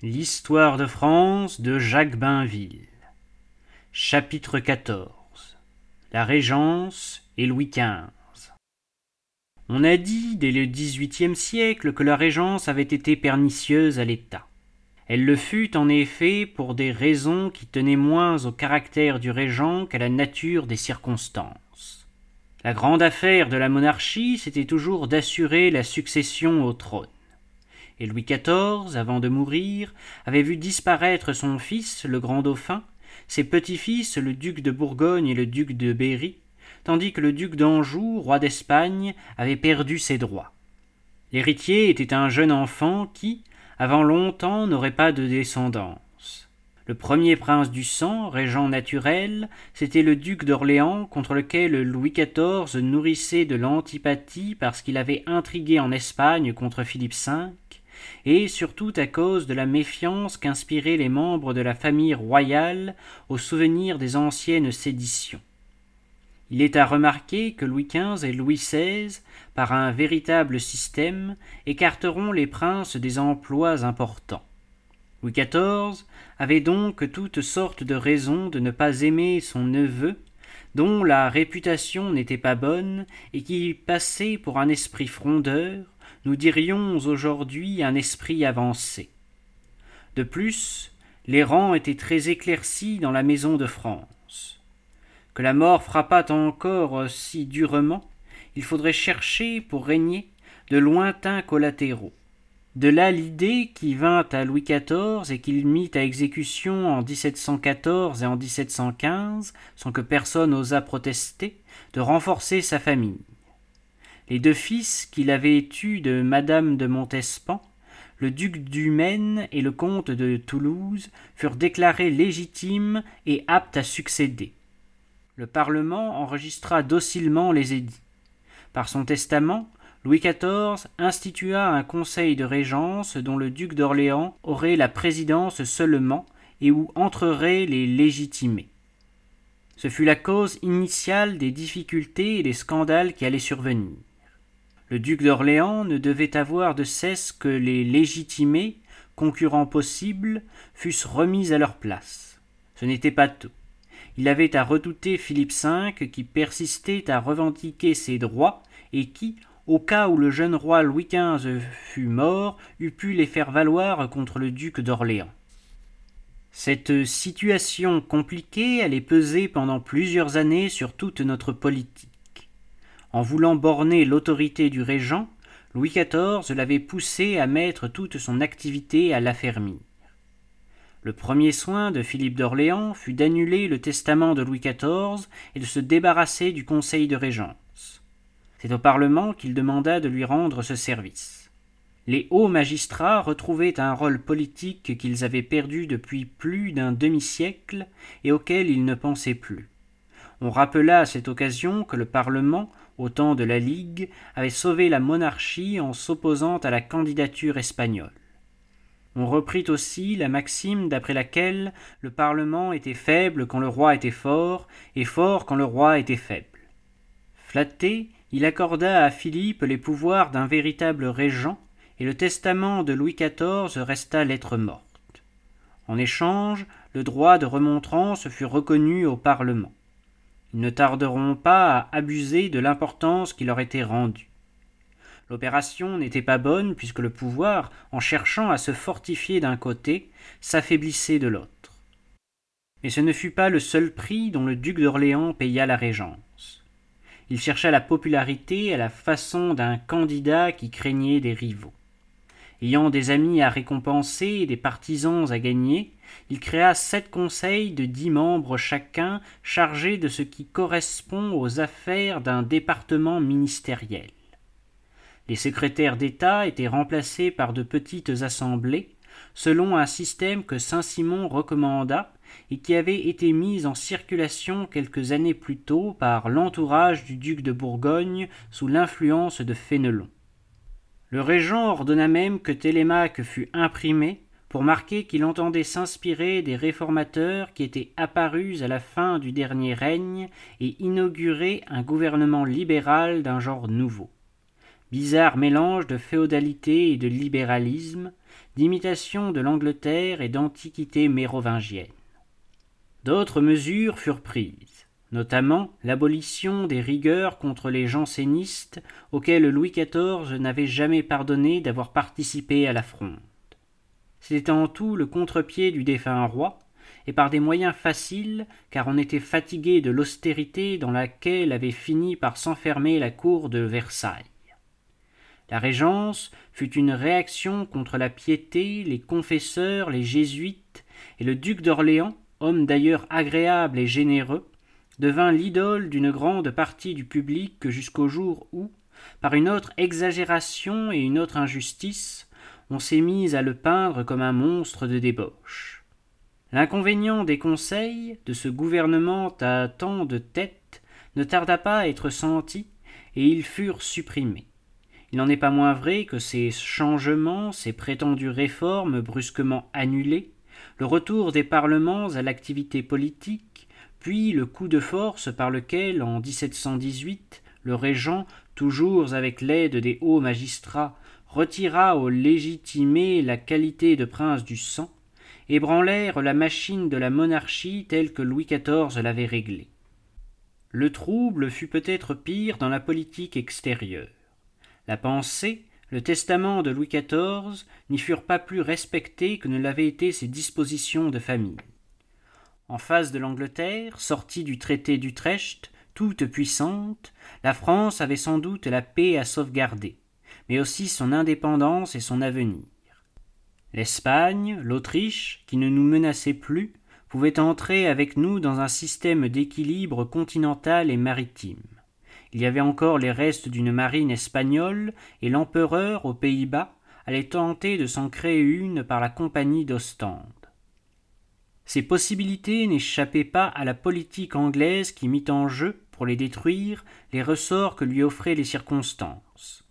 L'histoire de France de Jacques Bainville. Chapitre XIV. La Régence et Louis XV. On a dit dès le XVIIIe siècle que la Régence avait été pernicieuse à l'État. Elle le fut en effet pour des raisons qui tenaient moins au caractère du régent qu'à la nature des circonstances. La grande affaire de la monarchie, c'était toujours d'assurer la succession au trône et Louis XIV, avant de mourir, avait vu disparaître son fils, le grand dauphin, ses petits-fils, le duc de Bourgogne et le duc de Berry, tandis que le duc d'Anjou, roi d'Espagne, avait perdu ses droits. L'héritier était un jeune enfant qui, avant longtemps, n'aurait pas de descendance. Le premier prince du sang, régent naturel, c'était le duc d'Orléans contre lequel Louis XIV nourrissait de l'antipathie parce qu'il avait intrigué en Espagne contre Philippe V, et surtout à cause de la méfiance qu'inspiraient les membres de la famille royale au souvenir des anciennes séditions. Il est à remarquer que Louis XV et Louis XVI, par un véritable système, écarteront les princes des emplois importants. Louis XIV avait donc toutes sortes de raisons de ne pas aimer son neveu, dont la réputation n'était pas bonne et qui passait pour un esprit frondeur, nous dirions aujourd'hui un esprit avancé. De plus, les rangs étaient très éclaircis dans la maison de France. Que la mort frappât encore si durement, il faudrait chercher, pour régner, de lointains collatéraux. De là l'idée qui vint à Louis XIV et qu'il mit à exécution en 1714 et en 1715, sans que personne osât protester, de renforcer sa famille. Les deux fils qu'il avait eus de madame de Montespan, le duc du Maine et le comte de Toulouse, furent déclarés légitimes et aptes à succéder. Le Parlement enregistra docilement les édits. Par son testament, Louis XIV institua un conseil de régence dont le duc d'Orléans aurait la présidence seulement et où entreraient les légitimés. Ce fut la cause initiale des difficultés et des scandales qui allaient survenir. Le duc d'Orléans ne devait avoir de cesse que les légitimés, concurrents possibles, fussent remis à leur place. Ce n'était pas tout. Il avait à redouter Philippe V qui persistait à revendiquer ses droits et qui, au cas où le jeune roi Louis XV fût mort, eût pu les faire valoir contre le duc d'Orléans. Cette situation compliquée allait peser pendant plusieurs années sur toute notre politique. En voulant borner l'autorité du régent, Louis XIV l'avait poussé à mettre toute son activité à l'affermir. Le premier soin de Philippe d'Orléans fut d'annuler le testament de Louis XIV et de se débarrasser du conseil de régence. C'est au Parlement qu'il demanda de lui rendre ce service. Les hauts magistrats retrouvaient un rôle politique qu'ils avaient perdu depuis plus d'un demi-siècle et auquel ils ne pensaient plus. On rappela à cette occasion que le Parlement, au temps de la Ligue, avait sauvé la monarchie en s'opposant à la candidature espagnole. On reprit aussi la maxime d'après laquelle le Parlement était faible quand le roi était fort, et fort quand le roi était faible. Flatté, il accorda à Philippe les pouvoirs d'un véritable régent, et le testament de Louis XIV resta lettre morte. En échange, le droit de remontrance fut reconnu au Parlement. Ils ne tarderont pas à abuser de l'importance qui leur était rendue. L'opération n'était pas bonne puisque le pouvoir, en cherchant à se fortifier d'un côté, s'affaiblissait de l'autre. Mais ce ne fut pas le seul prix dont le duc d'Orléans paya la régence. Il chercha la popularité à la façon d'un candidat qui craignait des rivaux. Ayant des amis à récompenser et des partisans à gagner, il créa sept conseils de dix membres chacun chargés de ce qui correspond aux affaires d'un département ministériel. Les secrétaires d'État étaient remplacés par de petites assemblées, selon un système que Saint-Simon recommanda et qui avait été mis en circulation quelques années plus tôt par l'entourage du duc de Bourgogne sous l'influence de Fénelon. Le régent ordonna même que Télémaque fût imprimé pour marquer qu'il entendait s'inspirer des réformateurs qui étaient apparus à la fin du dernier règne et inaugurer un gouvernement libéral d'un genre nouveau. Bizarre mélange de féodalité et de libéralisme, d'imitation de l'Angleterre et d'antiquité mérovingienne. D'autres mesures furent prises, notamment l'abolition des rigueurs contre les jansénistes auxquels Louis XIV n'avait jamais pardonné d'avoir participé à la fronde. C'était en tout le contre-pied du défunt roi, et par des moyens faciles, car on était fatigué de l'austérité dans laquelle avait fini par s'enfermer la cour de Versailles. La Régence fut une réaction contre la piété, les confesseurs, les jésuites, et le duc d'Orléans, homme d'ailleurs agréable et généreux, devint l'idole d'une grande partie du public jusqu'au jour où, par une autre exagération et une autre injustice, on s'est mis à le peindre comme un monstre de débauche. L'inconvénient des conseils de ce gouvernement à tant de têtes ne tarda pas à être senti, et ils furent supprimés. Il n'en est pas moins vrai que ces changements, ces prétendues réformes brusquement annulées, le retour des parlements à l'activité politique, puis le coup de force par lequel, en 1718, le régent, toujours avec l'aide des hauts magistrats, retira aux légitimés la qualité de prince du sang, ébranlèrent la machine de la monarchie telle que Louis XIV l'avait réglée. Le trouble fut peut-être pire dans la politique extérieure. La pensée, le testament de Louis XIV n'y furent pas plus respectés que ne l'avaient été ses dispositions de famille. En face de l'Angleterre, sortie du traité d'Utrecht, toute puissante, la France avait sans doute la paix à sauvegarder, mais aussi son indépendance et son avenir. L'Espagne, l'Autriche, qui ne nous menaçaient plus, pouvaient entrer avec nous dans un système d'équilibre continental et maritime. Il y avait encore les restes d'une marine espagnole, et l'empereur, aux Pays-Bas, allait tenter de s'en créer une par la compagnie d'Ostende. Ces possibilités n'échappaient pas à la politique anglaise qui mit en jeu, pour les détruire, les ressorts que lui offraient les circonstances.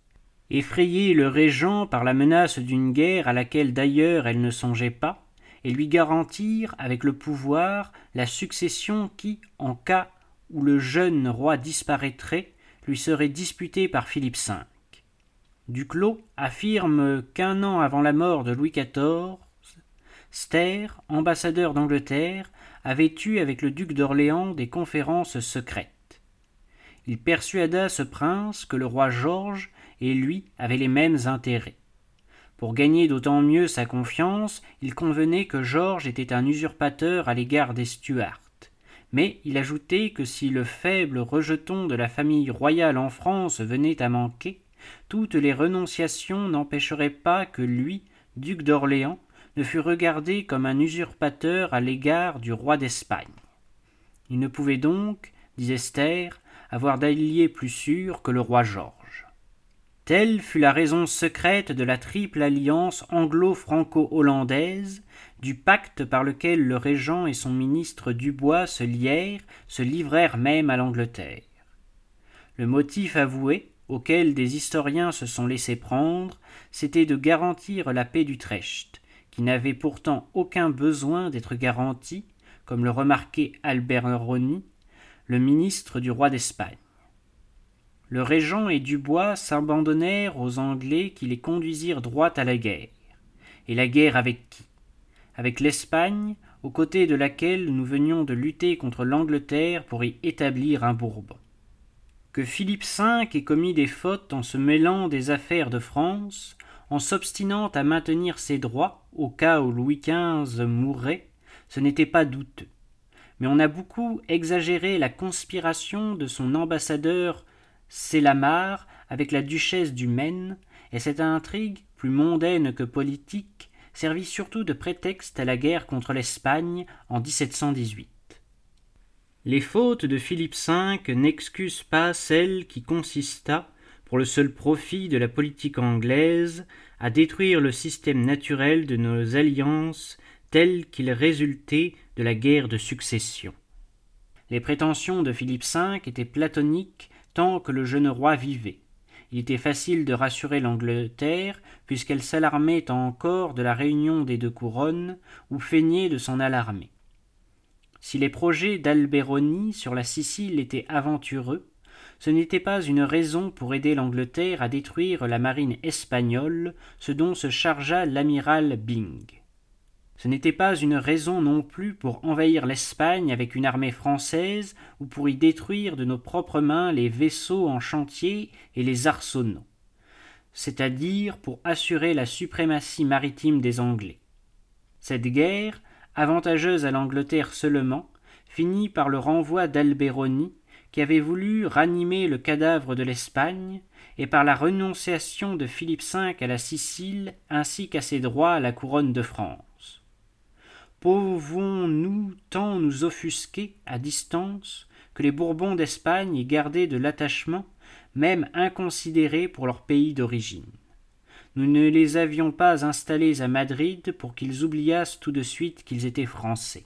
Effrayer le régent par la menace d'une guerre à laquelle d'ailleurs elle ne songeait pas, et lui garantir, avec le pouvoir, la succession qui, en cas où le jeune roi disparaîtrait, lui serait disputée par Philippe V. Duclos affirme qu'un an avant la mort de Louis XIV, Ster, ambassadeur d'Angleterre, avait eu avec le duc d'Orléans des conférences secrètes. Il persuada ce prince que le roi Georges et lui avaient les mêmes intérêts. Pour gagner d'autant mieux sa confiance, il convenait que Georges était un usurpateur à l'égard des Stuarts mais il ajoutait que si le faible rejeton de la famille royale en France venait à manquer, toutes les renonciations n'empêcheraient pas que lui, duc d'Orléans, ne fût regardé comme un usurpateur à l'égard du roi d'Espagne. Il ne pouvait donc, disait Esther, avoir d'allié plus sûr que le roi Georges. Telle fut la raison secrète de la triple alliance anglo-franco-hollandaise, du pacte par lequel le régent et son ministre Dubois se lièrent, se livrèrent même à l'Angleterre. Le motif avoué, auquel des historiens se sont laissés prendre, c'était de garantir la paix d'Utrecht, qui n'avait pourtant aucun besoin d'être garantie, comme le remarquait Albert Rony, le ministre du roi d'Espagne. Le régent et Dubois s'abandonnèrent aux Anglais qui les conduisirent droit à la guerre. Et la guerre avec qui? Avec l'Espagne, aux côtés de laquelle nous venions de lutter contre l'Angleterre pour y établir un Bourbon. Que Philippe V ait commis des fautes en se mêlant des affaires de France, en s'obstinant à maintenir ses droits au cas où Louis XV mourrait, ce n'était pas douteux. Mais on a beaucoup exagéré la conspiration de son ambassadeur c'est la mare avec la duchesse du Maine, et cette intrigue, plus mondaine que politique, servit surtout de prétexte à la guerre contre l'Espagne en 1718. Les fautes de Philippe V n'excusent pas celle qui consista, pour le seul profit de la politique anglaise, à détruire le système naturel de nos alliances tel qu'il résultait de la guerre de succession. Les prétentions de Philippe V étaient platoniques que le jeune roi vivait. Il était facile de rassurer l'Angleterre, puisqu'elle s'alarmait encore de la réunion des deux couronnes, ou feignait de s'en alarmer. Si les projets d'Alberoni sur la Sicile étaient aventureux, ce n'était pas une raison pour aider l'Angleterre à détruire la marine espagnole, ce dont se chargea l'amiral Byng. Ce n'était pas une raison non plus pour envahir l'Espagne avec une armée française ou pour y détruire de nos propres mains les vaisseaux en chantier et les arsenaux, c'est-à-dire pour assurer la suprématie maritime des Anglais. Cette guerre, avantageuse à l'Angleterre seulement, finit par le renvoi d'Alberoni, qui avait voulu ranimer le cadavre de l'Espagne, et par la renonciation de Philippe V à la Sicile ainsi qu'à ses droits à la couronne de France. Pouvons-nous tant nous offusquer à distance que les Bourbons d'Espagne y gardaient de l'attachement, même inconsidéré pour leur pays d'origine? Nous ne les avions pas installés à Madrid pour qu'ils oubliassent tout de suite qu'ils étaient français.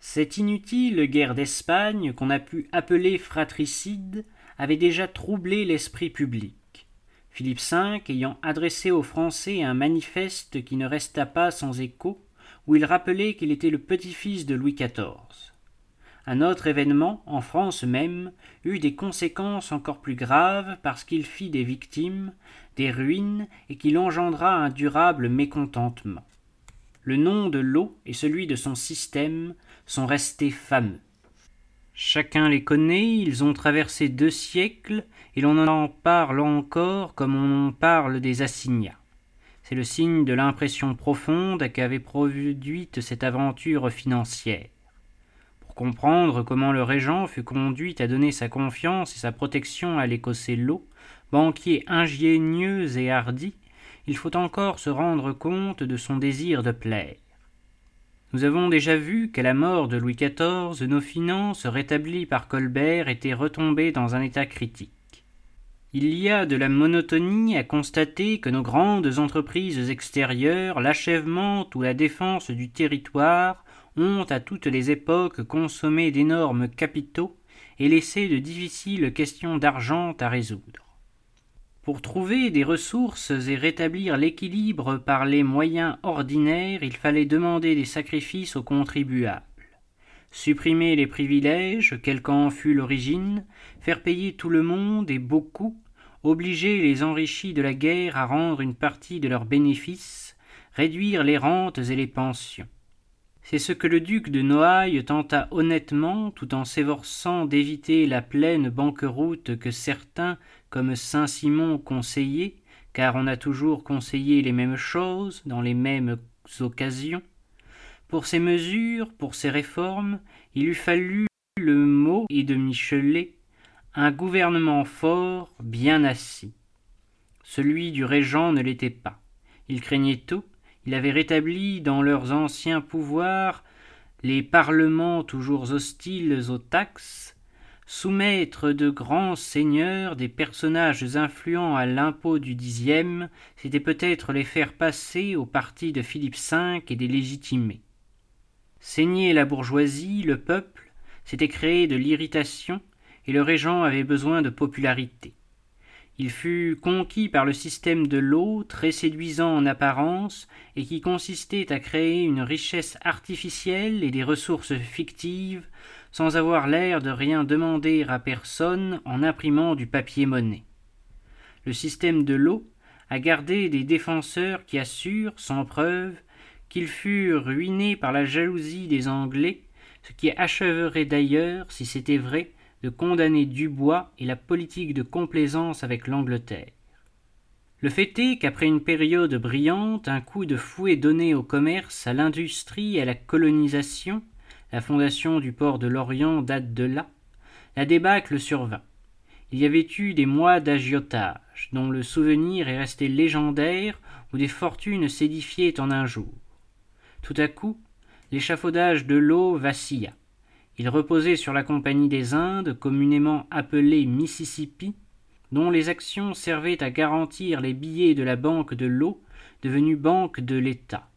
Cette inutile guerre d'Espagne, qu'on a pu appeler fratricide, avait déjà troublé l'esprit public. Philippe V ayant adressé aux Français un manifeste qui ne resta pas sans écho, où il rappelait qu'il était le petit-fils de Louis XIV. Un autre événement, en France même, eut des conséquences encore plus graves parce qu'il fit des victimes, des ruines et qu'il engendra un durable mécontentement. Le nom de l'eau et celui de son système sont restés fameux. Chacun les connaît, ils ont traversé deux siècles, et l'on en parle encore comme on parle des assignats. C'est le signe de l'impression profonde qu'avait produite cette aventure financière. Pour comprendre comment le régent fut conduit à donner sa confiance et sa protection à l'écossais Lot, banquier ingénieux et hardi, il faut encore se rendre compte de son désir de plaire. Nous avons déjà vu qu'à la mort de Louis XIV, nos finances rétablies par Colbert étaient retombées dans un état critique. Il y a de la monotonie à constater que nos grandes entreprises extérieures, l'achèvement ou la défense du territoire, ont à toutes les époques consommé d'énormes capitaux et laissé de difficiles questions d'argent à résoudre. Pour trouver des ressources et rétablir l'équilibre par les moyens ordinaires, il fallait demander des sacrifices aux contribuables. Supprimer les privilèges, quelle qu'en fût l'origine, faire payer tout le monde et beaucoup, obliger les enrichis de la guerre à rendre une partie de leurs bénéfices, réduire les rentes et les pensions. C'est ce que le duc de Noailles tenta honnêtement, tout en s'efforçant d'éviter la pleine banqueroute que certains, comme Saint-Simon, conseillaient, car on a toujours conseillé les mêmes choses dans les mêmes occasions. Pour ces mesures, pour ces réformes, il eût fallu le mot et de Michelet, un gouvernement fort, bien assis. Celui du régent ne l'était pas. Il craignait tout, il avait rétabli dans leurs anciens pouvoirs les parlements toujours hostiles aux taxes, soumettre de grands seigneurs, des personnages influents à l'impôt du dixième, c'était peut-être les faire passer au parti de Philippe V et des légitimés. Saigner la bourgeoisie, le peuple, c'était créer de l'irritation, et le régent avait besoin de popularité. Il fut conquis par le système de l'eau, très séduisant en apparence, et qui consistait à créer une richesse artificielle et des ressources fictives, sans avoir l'air de rien demander à personne en imprimant du papier-monnaie. Le système de l'eau a gardé des défenseurs qui assurent, sans preuve, qu'il fut ruiné par la jalousie des Anglais, ce qui achèverait d'ailleurs, si c'était vrai, de condamner Dubois et la politique de complaisance avec l'Angleterre. Le fait est qu'après une période brillante, un coup de fouet donné au commerce, à l'industrie à la colonisation, la fondation du port de l'Orient date de là, la débâcle survint. Il y avait eu des mois d'agiotage, dont le souvenir est resté légendaire, où des fortunes s'édifiaient en un jour. Tout à coup, l'échafaudage de l'eau vacilla. Il reposait sur la Compagnie des Indes, communément appelée Mississippi, dont les actions servaient à garantir les billets de la Banque de l'eau, devenue Banque de l'État.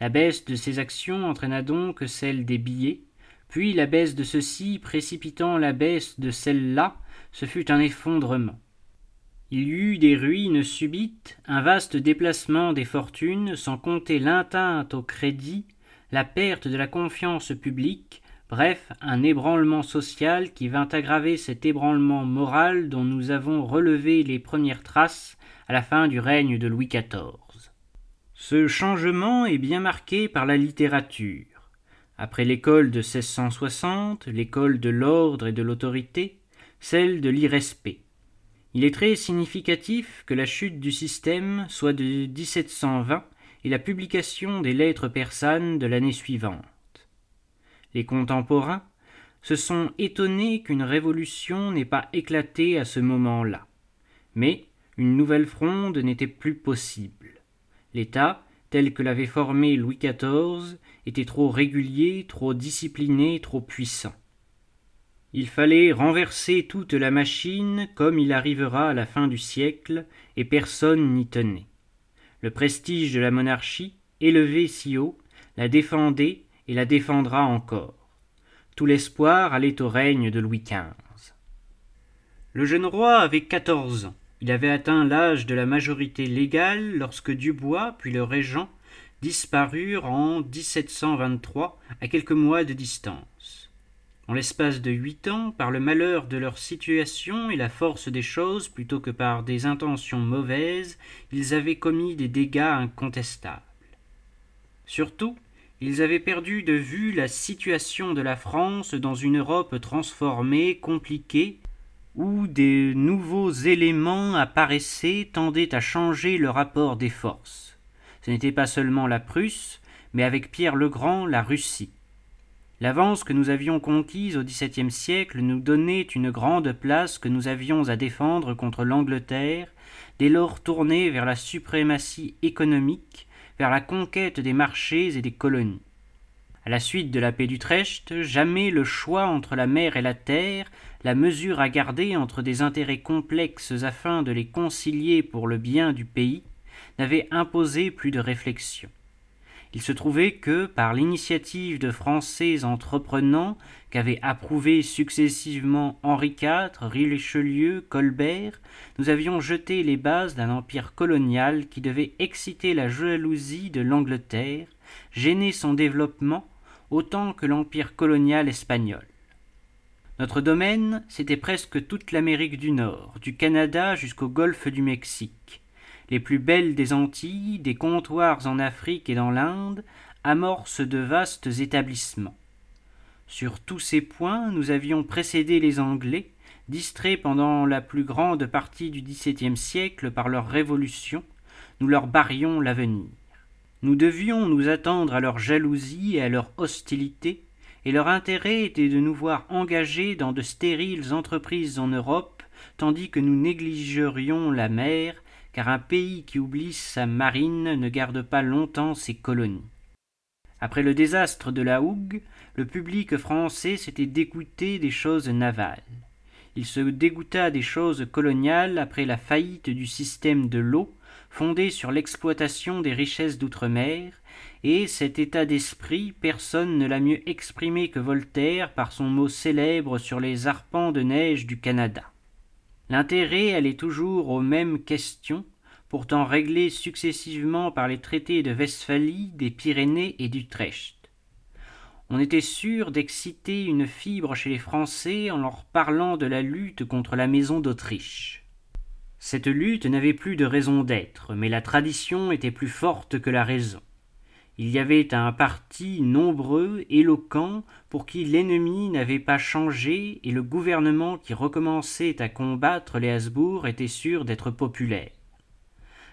La baisse de ces actions entraîna donc celle des billets, puis la baisse de ceux-ci précipitant la baisse de celle-là, ce fut un effondrement. Il y eut des ruines subites, un vaste déplacement des fortunes, sans compter l'atteinte au crédit, la perte de la confiance publique, Bref, un ébranlement social qui vint aggraver cet ébranlement moral dont nous avons relevé les premières traces à la fin du règne de Louis XIV. Ce changement est bien marqué par la littérature. Après l'école de 1660, l'école de l'ordre et de l'autorité, celle de l'irrespect. Il est très significatif que la chute du système soit de 1720 et la publication des lettres persanes de l'année suivante. Les contemporains se sont étonnés qu'une révolution n'ait pas éclaté à ce moment-là. Mais une nouvelle fronde n'était plus possible. L'État, tel que l'avait formé Louis XIV, était trop régulier, trop discipliné, trop puissant. Il fallait renverser toute la machine comme il arrivera à la fin du siècle, et personne n'y tenait. Le prestige de la monarchie, élevé si haut, la défendait et la défendra encore. Tout l'espoir allait au règne de Louis XV. Le jeune roi avait quatorze ans. Il avait atteint l'âge de la majorité légale lorsque Dubois, puis le régent, disparurent en 1723 à quelques mois de distance. En l'espace de huit ans, par le malheur de leur situation et la force des choses, plutôt que par des intentions mauvaises, ils avaient commis des dégâts incontestables. Surtout, ils avaient perdu de vue la situation de la France dans une Europe transformée, compliquée, où des nouveaux éléments apparaissaient tendaient à changer le rapport des forces. Ce n'était pas seulement la Prusse, mais avec Pierre le Grand la Russie. L'avance que nous avions conquise au XVIIe siècle nous donnait une grande place que nous avions à défendre contre l'Angleterre, dès lors tournée vers la suprématie économique, vers la conquête des marchés et des colonies. À la suite de la paix d'Utrecht, jamais le choix entre la mer et la terre, la mesure à garder entre des intérêts complexes afin de les concilier pour le bien du pays, n'avait imposé plus de réflexion. Il se trouvait que, par l'initiative de Français entreprenants qu'avaient approuvé successivement Henri IV, Richelieu, Colbert, nous avions jeté les bases d'un empire colonial qui devait exciter la jalousie de l'Angleterre, gêner son développement autant que l'empire colonial espagnol. Notre domaine, c'était presque toute l'Amérique du Nord, du Canada jusqu'au golfe du Mexique. Les plus belles des Antilles, des comptoirs en Afrique et dans l'Inde, amorcent de vastes établissements. Sur tous ces points, nous avions précédé les Anglais, distraits pendant la plus grande partie du XVIIe siècle par leur révolution, nous leur barrions l'avenir. Nous devions nous attendre à leur jalousie et à leur hostilité, et leur intérêt était de nous voir engagés dans de stériles entreprises en Europe, tandis que nous négligerions la mer, car un pays qui oublie sa marine ne garde pas longtemps ses colonies. Après le désastre de la Hougue, le public français s'était dégoûté des choses navales. Il se dégoûta des choses coloniales après la faillite du système de l'eau, fondé sur l'exploitation des richesses d'outre-mer, et cet état d'esprit personne ne l'a mieux exprimé que Voltaire par son mot célèbre sur les arpents de neige du Canada. L'intérêt allait toujours aux mêmes questions, pourtant réglées successivement par les traités de Westphalie, des Pyrénées et d'Utrecht. On était sûr d'exciter une fibre chez les Français en leur parlant de la lutte contre la maison d'Autriche. Cette lutte n'avait plus de raison d'être, mais la tradition était plus forte que la raison. Il y avait un parti nombreux, éloquent, pour qui l'ennemi n'avait pas changé, et le gouvernement qui recommençait à combattre les Habsbourg était sûr d'être populaire.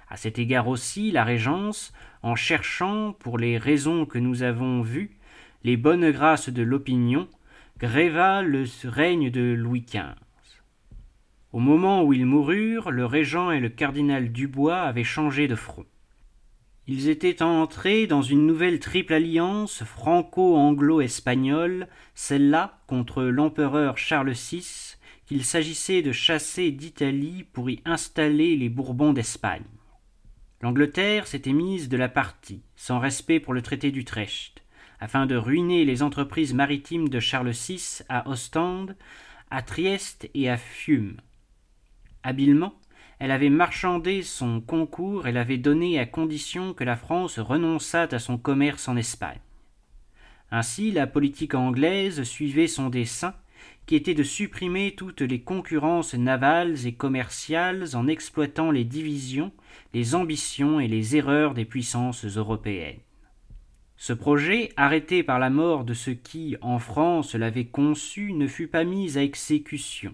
À cet égard aussi, la Régence, en cherchant, pour les raisons que nous avons vues, les bonnes grâces de l'opinion, gréva le règne de Louis XV. Au moment où ils moururent, le régent et le cardinal Dubois avaient changé de front. Ils étaient entrés dans une nouvelle triple alliance franco-anglo-espagnole, celle-là contre l'empereur Charles VI, qu'il s'agissait de chasser d'Italie pour y installer les Bourbons d'Espagne. L'Angleterre s'était mise de la partie, sans respect pour le traité d'Utrecht, afin de ruiner les entreprises maritimes de Charles VI à Ostende, à Trieste et à Fiume. Habilement, elle avait marchandé son concours et l'avait donné à condition que la France renonçât à son commerce en Espagne. Ainsi, la politique anglaise suivait son dessein, qui était de supprimer toutes les concurrences navales et commerciales en exploitant les divisions, les ambitions et les erreurs des puissances européennes. Ce projet, arrêté par la mort de ceux qui, en France, l'avaient conçu, ne fut pas mis à exécution,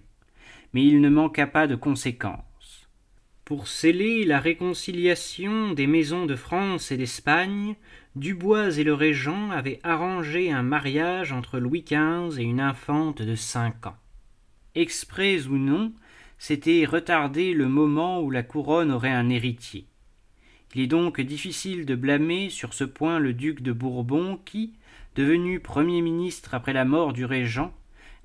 mais il ne manqua pas de conséquences. Pour sceller la réconciliation des maisons de France et d'Espagne, Dubois et le régent avaient arrangé un mariage entre Louis XV et une infante de cinq ans. Exprès ou non, c'était retarder le moment où la couronne aurait un héritier. Il est donc difficile de blâmer sur ce point le duc de Bourbon qui, devenu Premier ministre après la mort du régent,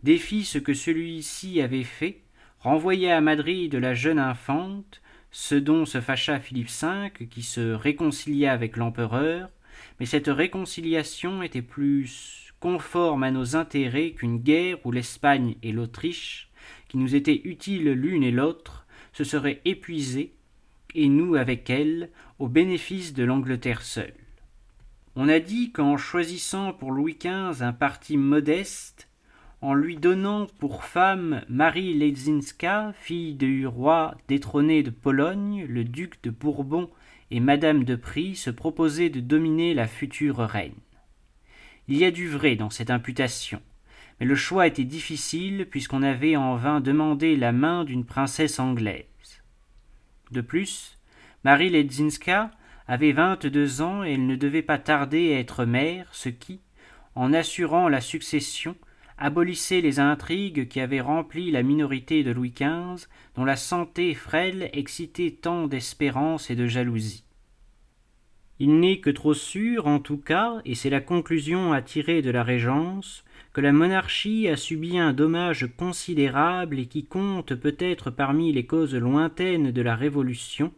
défit ce que celui-ci avait fait, renvoya à Madrid la jeune infante, ce dont se fâcha Philippe V, qui se réconcilia avec l'empereur, mais cette réconciliation était plus conforme à nos intérêts qu'une guerre où l'Espagne et l'Autriche, qui nous étaient utiles l'une et l'autre, se seraient épuisées, et nous avec elles, au bénéfice de l'Angleterre seule. On a dit qu'en choisissant pour Louis XV un parti modeste, en lui donnant pour femme Marie Ledzinska, fille du roi détrôné de Pologne, le duc de Bourbon et madame de Prie se proposaient de dominer la future reine. Il y a du vrai dans cette imputation, mais le choix était difficile puisqu'on avait en vain demandé la main d'une princesse anglaise. De plus, Marie Ledzinska avait vingt-deux ans et elle ne devait pas tarder à être mère, ce qui, en assurant la succession, abolissait les intrigues qui avaient rempli la minorité de Louis XV, dont la santé frêle excitait tant d'espérance et de jalousie. Il n'est que trop sûr, en tout cas, et c'est la conclusion à tirer de la Régence, que la monarchie a subi un dommage considérable et qui compte peut-être parmi les causes lointaines de la Révolution,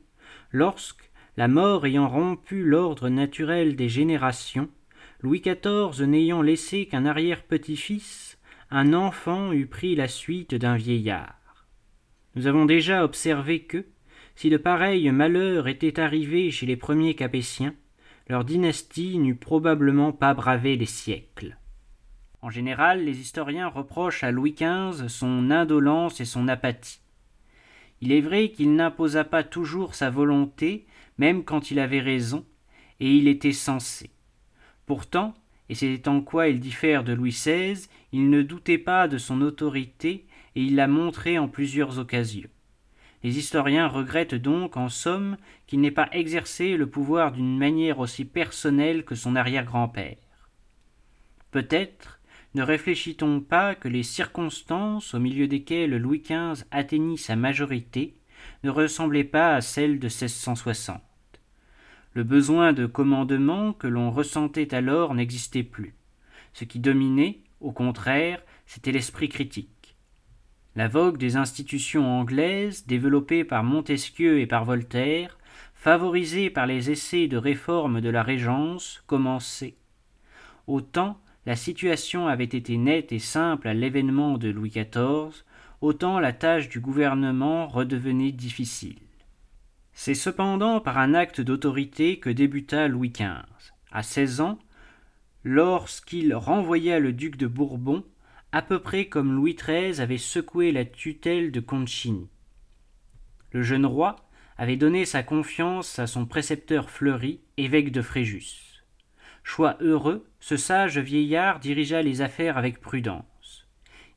lorsque, la mort ayant rompu l'ordre naturel des générations, Louis XIV n'ayant laissé qu'un arrière-petit-fils, un enfant eût pris la suite d'un vieillard. Nous avons déjà observé que, si de pareils malheurs étaient arrivés chez les premiers Capétiens, leur dynastie n'eût probablement pas bravé les siècles. En général, les historiens reprochent à Louis XV son indolence et son apathie. Il est vrai qu'il n'imposa pas toujours sa volonté, même quand il avait raison, et il était sensé. Pourtant, et c'est en quoi il diffère de Louis XVI, il ne doutait pas de son autorité et il l'a montré en plusieurs occasions. Les historiens regrettent donc, en somme, qu'il n'ait pas exercé le pouvoir d'une manière aussi personnelle que son arrière-grand-père. Peut-être ne réfléchit-on pas que les circonstances au milieu desquelles Louis XV atteignit sa majorité ne ressemblaient pas à celles de 1660. Le besoin de commandement que l'on ressentait alors n'existait plus. Ce qui dominait, au contraire, c'était l'esprit critique. La vogue des institutions anglaises, développée par Montesquieu et par Voltaire, favorisée par les essais de réforme de la Régence, commençait. Autant la situation avait été nette et simple à l'événement de Louis XIV, autant la tâche du gouvernement redevenait difficile. C'est cependant par un acte d'autorité que débuta Louis XV. À seize ans, lorsqu'il renvoya le duc de Bourbon, à peu près comme Louis XIII avait secoué la tutelle de Concini. Le jeune roi avait donné sa confiance à son précepteur Fleury, évêque de Fréjus. Choix heureux, ce sage vieillard dirigea les affaires avec prudence.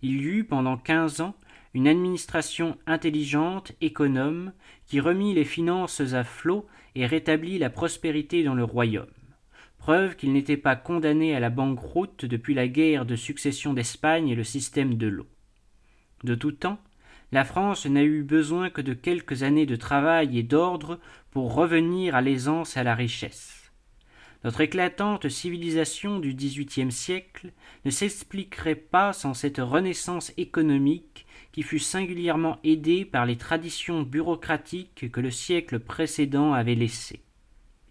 Il y eut pendant quinze ans une administration intelligente, économe, qui remit les finances à flot et rétablit la prospérité dans le royaume. Preuve qu'il n'était pas condamné à la banqueroute depuis la guerre de succession d'Espagne et le système de l'eau. De tout temps, la France n'a eu besoin que de quelques années de travail et d'ordre pour revenir à l'aisance et à la richesse. Notre éclatante civilisation du XVIIIe siècle ne s'expliquerait pas sans cette renaissance économique qui fut singulièrement aidé par les traditions bureaucratiques que le siècle précédent avait laissées.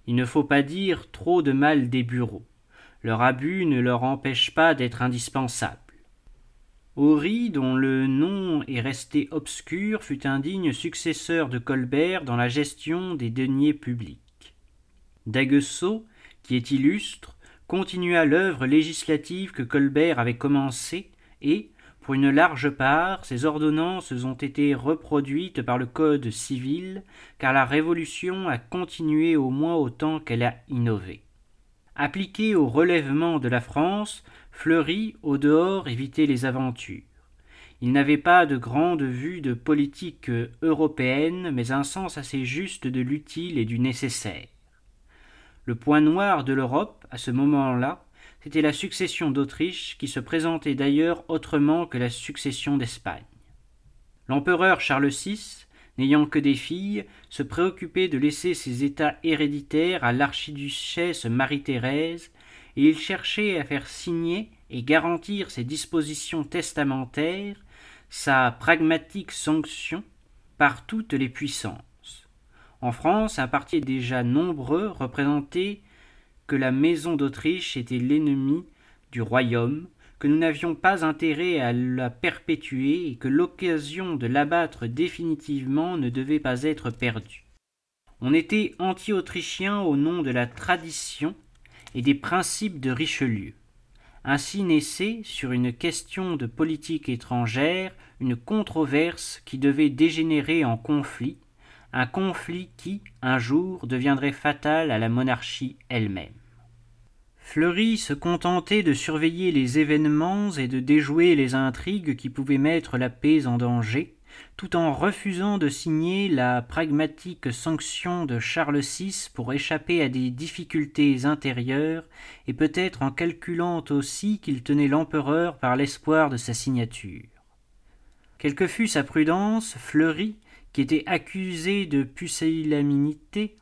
Il ne faut pas dire trop de mal des bureaux. Leur abus ne leur empêche pas d'être indispensables. Horry, dont le nom est resté obscur, fut un digne successeur de Colbert dans la gestion des deniers publics. D'Aguesseau, qui est illustre, continua l'œuvre législative que Colbert avait commencée et, pour une large part, ces ordonnances ont été reproduites par le Code civil, car la Révolution a continué au moins autant qu'elle a innové. Appliqué au relèvement de la France, Fleury, au dehors, évitait les aventures. Il n'avait pas de grande vue de politique européenne, mais un sens assez juste de l'utile et du nécessaire. Le point noir de l'Europe, à ce moment-là, c'était la succession d'Autriche, qui se présentait d'ailleurs autrement que la succession d'Espagne. L'empereur Charles VI, n'ayant que des filles, se préoccupait de laisser ses états héréditaires à l'archiduchesse Marie-Thérèse, et il cherchait à faire signer et garantir ses dispositions testamentaires, sa pragmatique sanction, par toutes les puissances. En France, un parti déjà nombreux représentait que la maison d'Autriche était l'ennemi du royaume, que nous n'avions pas intérêt à la perpétuer et que l'occasion de l'abattre définitivement ne devait pas être perdue. On était anti-autrichien au nom de la tradition et des principes de Richelieu. Ainsi naissait, sur une question de politique étrangère, une controverse qui devait dégénérer en conflit, un conflit qui, un jour, deviendrait fatal à la monarchie elle-même. Fleury se contentait de surveiller les événements et de déjouer les intrigues qui pouvaient mettre la paix en danger, tout en refusant de signer la pragmatique sanction de Charles VI pour échapper à des difficultés intérieures, et peut-être en calculant aussi qu'il tenait l'empereur par l'espoir de sa signature. Quelle que fût sa prudence, Fleury, qui était accusé de pusillanimité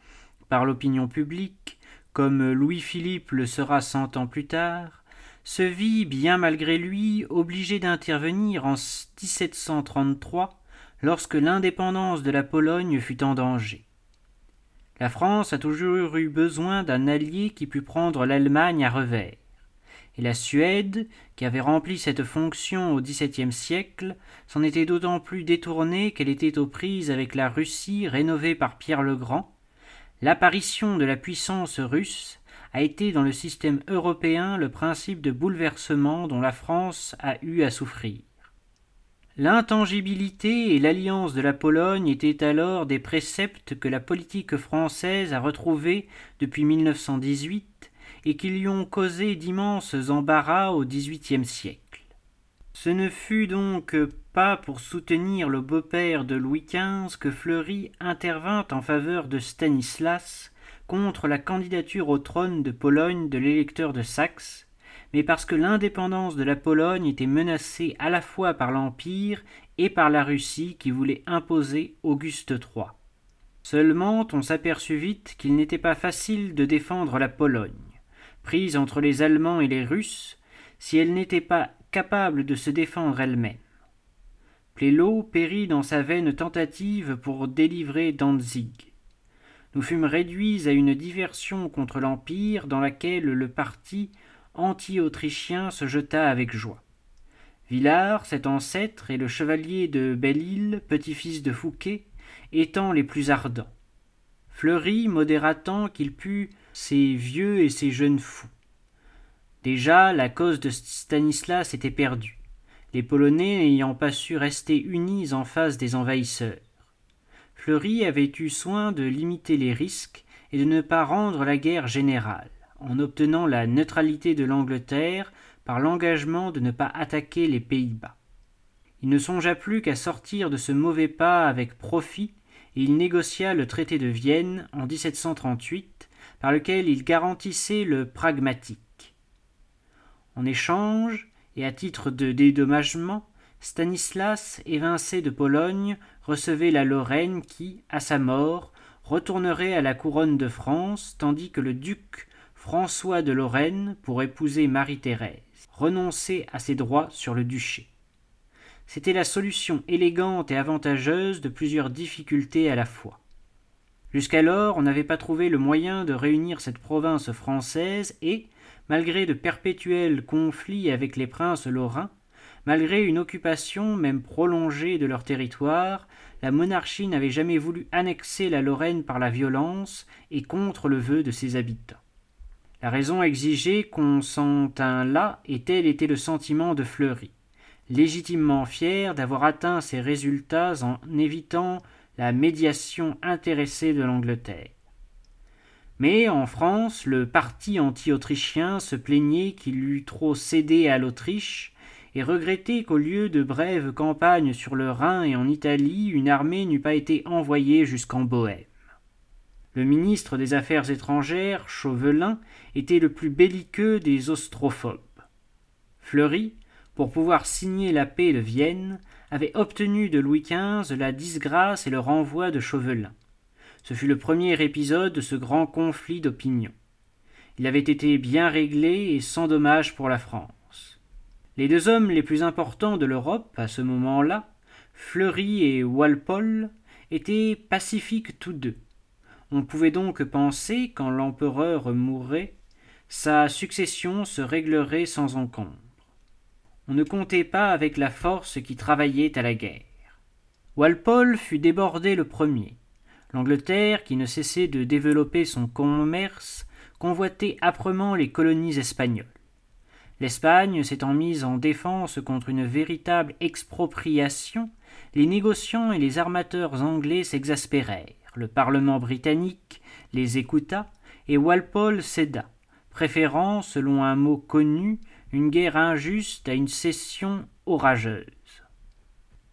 par l'opinion publique, comme Louis-Philippe le sera cent ans plus tard, se vit, bien malgré lui, obligé d'intervenir en 1733 lorsque l'indépendance de la Pologne fut en danger. La France a toujours eu besoin d'un allié qui pût prendre l'Allemagne à revers. Et la Suède, qui avait rempli cette fonction au XVIIe siècle, s'en était d'autant plus détournée qu'elle était aux prises avec la Russie rénovée par Pierre le Grand, L'apparition de la puissance russe a été dans le système européen le principe de bouleversement dont la France a eu à souffrir. L'intangibilité et l'alliance de la Pologne étaient alors des préceptes que la politique française a retrouvés depuis 1918 et qui lui ont causé d'immenses embarras au XVIIIe siècle. Ce ne fut donc pour soutenir le beau-père de Louis XV que Fleury intervint en faveur de Stanislas contre la candidature au trône de Pologne de l'électeur de Saxe, mais parce que l'indépendance de la Pologne était menacée à la fois par l'Empire et par la Russie qui voulait imposer Auguste III. Seulement on s'aperçut vite qu'il n'était pas facile de défendre la Pologne. Prise entre les Allemands et les Russes, si elle n'était pas capable de se défendre elle-même. Plélo périt dans sa vaine tentative pour délivrer Danzig. Nous fûmes réduits à une diversion contre l'Empire dans laquelle le parti anti-autrichien se jeta avec joie. Villars, cet ancêtre, et le chevalier de Belle-Île, petit-fils de Fouquet, étant les plus ardents. Fleury modéra tant qu'il put ses vieux et ses jeunes fous. Déjà, la cause de Stanislas était perdue, les Polonais n'ayant pas su rester unis en face des envahisseurs. Fleury avait eu soin de limiter les risques et de ne pas rendre la guerre générale, en obtenant la neutralité de l'Angleterre par l'engagement de ne pas attaquer les Pays-Bas. Il ne songea plus qu'à sortir de ce mauvais pas avec profit, et il négocia le traité de Vienne en 1738, par lequel il garantissait le pragmatique. En échange, et à titre de dédommagement, Stanislas, évincé de Pologne, recevait la Lorraine qui, à sa mort, retournerait à la couronne de France, tandis que le duc François de Lorraine, pour épouser Marie-Thérèse, renonçait à ses droits sur le duché. C'était la solution élégante et avantageuse de plusieurs difficultés à la fois. Jusqu'alors, on n'avait pas trouvé le moyen de réunir cette province française et, malgré de perpétuels conflits avec les princes lorrains, malgré une occupation même prolongée de leur territoire, la monarchie n'avait jamais voulu annexer la Lorraine par la violence et contre le vœu de ses habitants. La raison exigeait qu'on s'en tint là, et tel était le sentiment de Fleury, légitimement fier d'avoir atteint ces résultats en évitant la médiation intéressée de l'Angleterre. Mais en France, le parti anti-autrichien se plaignait qu'il eût trop cédé à l'Autriche et regrettait qu'au lieu de brèves campagnes sur le Rhin et en Italie, une armée n'eût pas été envoyée jusqu'en Bohême. Le ministre des Affaires étrangères, Chauvelin, était le plus belliqueux des austrophobes. Fleury, pour pouvoir signer la paix de Vienne, avait obtenu de Louis XV la disgrâce et le renvoi de Chauvelin. Ce fut le premier épisode de ce grand conflit d'opinion. Il avait été bien réglé et sans dommage pour la France. Les deux hommes les plus importants de l'Europe à ce moment-là, Fleury et Walpole, étaient pacifiques tous deux. On pouvait donc penser, quand l'empereur mourrait, sa succession se réglerait sans encombre. On ne comptait pas avec la force qui travaillait à la guerre. Walpole fut débordé le premier. L'Angleterre, qui ne cessait de développer son commerce, convoitait âprement les colonies espagnoles. L'Espagne s'étant mise en défense contre une véritable expropriation, les négociants et les armateurs anglais s'exaspérèrent le Parlement britannique les écouta, et Walpole céda, préférant, selon un mot connu, une guerre injuste à une cession orageuse.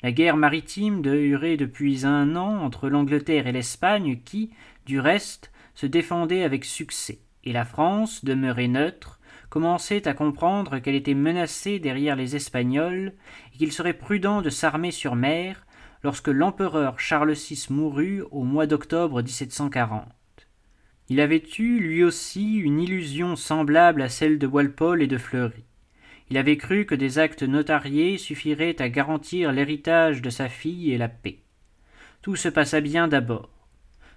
La guerre maritime durait depuis un an entre l'Angleterre et l'Espagne qui, du reste, se défendait avec succès, et la France, demeurée neutre, commençait à comprendre qu'elle était menacée derrière les Espagnols et qu'il serait prudent de s'armer sur mer lorsque l'empereur Charles VI mourut au mois d'octobre 1740. Il avait eu lui aussi une illusion semblable à celle de Walpole et de Fleury. Il avait cru que des actes notariés suffiraient à garantir l'héritage de sa fille et la paix. Tout se passa bien d'abord.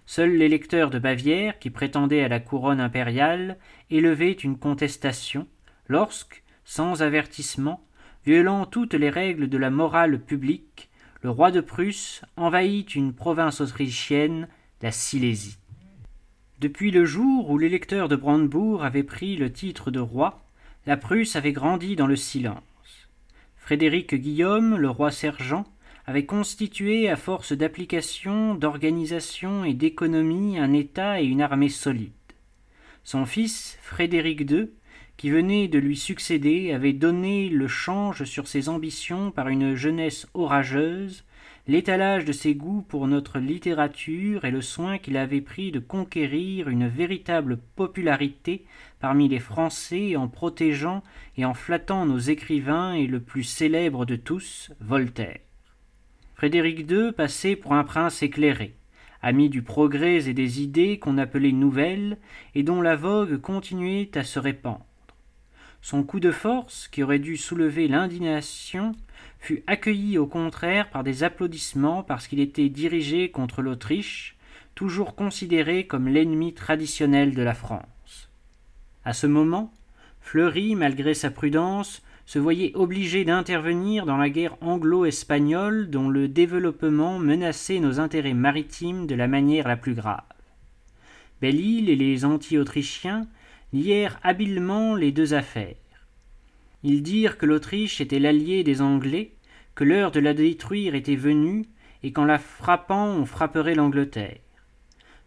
Seul l'électeur de Bavière, qui prétendait à la couronne impériale, élevait une contestation, lorsque, sans avertissement, violant toutes les règles de la morale publique, le roi de Prusse envahit une province autrichienne, la Silésie. Depuis le jour où l'électeur de Brandebourg avait pris le titre de roi, la Prusse avait grandi dans le silence. Frédéric Guillaume, le roi sergent, avait constitué à force d'application, d'organisation et d'économie un État et une armée solides. Son fils, Frédéric II, qui venait de lui succéder avait donné le change sur ses ambitions par une jeunesse orageuse, l'étalage de ses goûts pour notre littérature et le soin qu'il avait pris de conquérir une véritable popularité parmi les Français en protégeant et en flattant nos écrivains et le plus célèbre de tous, Voltaire. Frédéric II passait pour un prince éclairé, ami du progrès et des idées qu'on appelait nouvelles et dont la vogue continuait à se répandre. Son coup de force, qui aurait dû soulever l'indignation, fut accueilli au contraire par des applaudissements parce qu'il était dirigé contre l'Autriche, toujours considérée comme l'ennemi traditionnel de la France. À ce moment, Fleury, malgré sa prudence, se voyait obligé d'intervenir dans la guerre anglo-espagnole dont le développement menaçait nos intérêts maritimes de la manière la plus grave. Belle-Île et les anti-autrichiens lièrent habilement les deux affaires. Ils dirent que l'Autriche était l'allié des Anglais, que l'heure de la détruire était venue, et qu'en la frappant on frapperait l'Angleterre.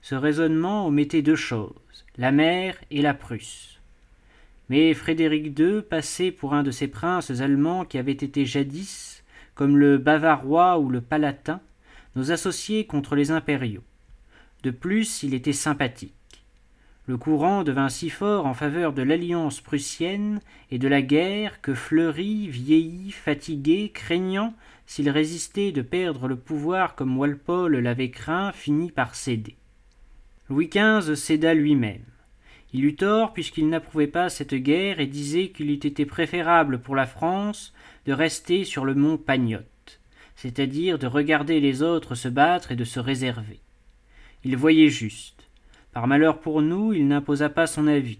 Ce raisonnement omettait deux choses, la mer et la Prusse. Mais Frédéric II passait pour un de ces princes allemands qui avaient été jadis, comme le Bavarois ou le Palatin, nos associés contre les impériaux. De plus, il était sympathique. Le courant devint si fort en faveur de l'alliance prussienne et de la guerre que Fleury, vieilli, fatigué, craignant, s'il résistait, de perdre le pouvoir comme Walpole l'avait craint, finit par céder. Louis XV céda lui-même. Il eut tort puisqu'il n'approuvait pas cette guerre et disait qu'il eût été préférable pour la France de rester sur le mont Pagnotte, c'est-à-dire de regarder les autres se battre et de se réserver. Il voyait juste. Par malheur pour nous, il n'imposa pas son avis.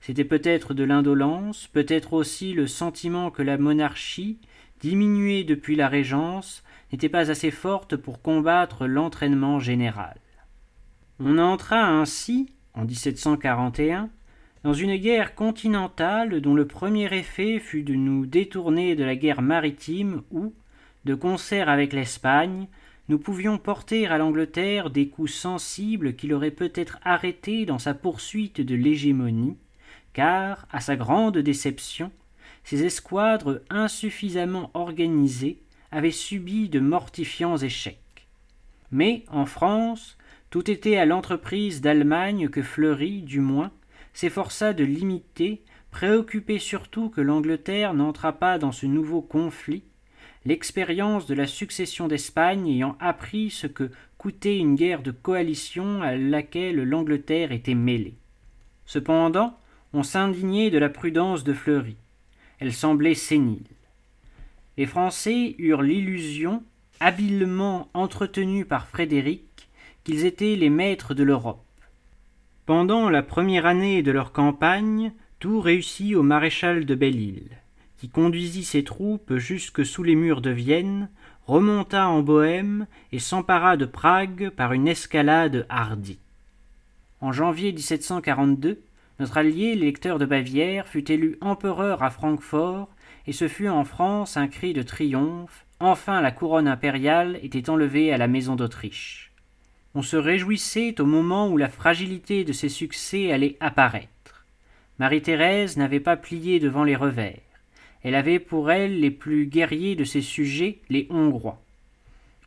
C'était peut-être de l'indolence, peut-être aussi le sentiment que la monarchie, diminuée depuis la Régence, n'était pas assez forte pour combattre l'entraînement général. On entra ainsi, en 1741, dans une guerre continentale dont le premier effet fut de nous détourner de la guerre maritime où, de concert avec l'Espagne, nous pouvions porter à l'Angleterre des coups sensibles qui l'auraient peut-être arrêté dans sa poursuite de l'hégémonie, car, à sa grande déception, ses escadres insuffisamment organisées avaient subi de mortifiants échecs. Mais, en France, tout était à l'entreprise d'Allemagne que Fleury, du moins, s'efforça de limiter, préoccupé surtout que l'Angleterre n'entrât pas dans ce nouveau conflit, l'expérience de la succession d'Espagne ayant appris ce que coûtait une guerre de coalition à laquelle l'Angleterre était mêlée. Cependant, on s'indignait de la prudence de Fleury. Elle semblait sénile. Les Français eurent l'illusion, habilement entretenue par Frédéric, qu'ils étaient les maîtres de l'Europe. Pendant la première année de leur campagne, tout réussit au maréchal de Belle-Île, conduisit ses troupes jusque sous les murs de Vienne, remonta en Bohême et s'empara de Prague par une escalade hardie. En janvier 1742, notre allié, l'électeur de Bavière, fut élu empereur à Francfort, et ce fut en France un cri de triomphe. Enfin la couronne impériale était enlevée à la maison d'Autriche. On se réjouissait au moment où la fragilité de ses succès allait apparaître. Marie-Thérèse n'avait pas plié devant les revers. Elle avait pour elle les plus guerriers de ses sujets, les Hongrois.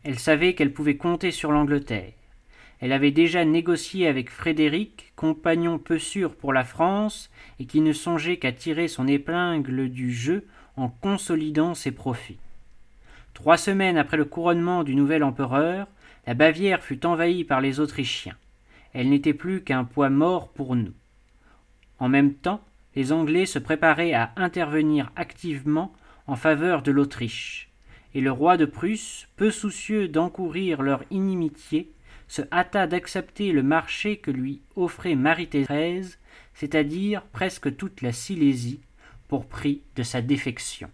Elle savait qu'elle pouvait compter sur l'Angleterre. Elle avait déjà négocié avec Frédéric, compagnon peu sûr pour la France, et qui ne songeait qu'à tirer son épingle du jeu en consolidant ses profits. Trois semaines après le couronnement du nouvel empereur, la Bavière fut envahie par les Autrichiens. Elle n'était plus qu'un poids mort pour nous. En même temps, les Anglais se préparaient à intervenir activement en faveur de l'Autriche, et le roi de Prusse, peu soucieux d'encourir leur inimitié, se hâta d'accepter le marché que lui offrait Marie-Thérèse, c'est-à-dire presque toute la Silésie, pour prix de sa défection.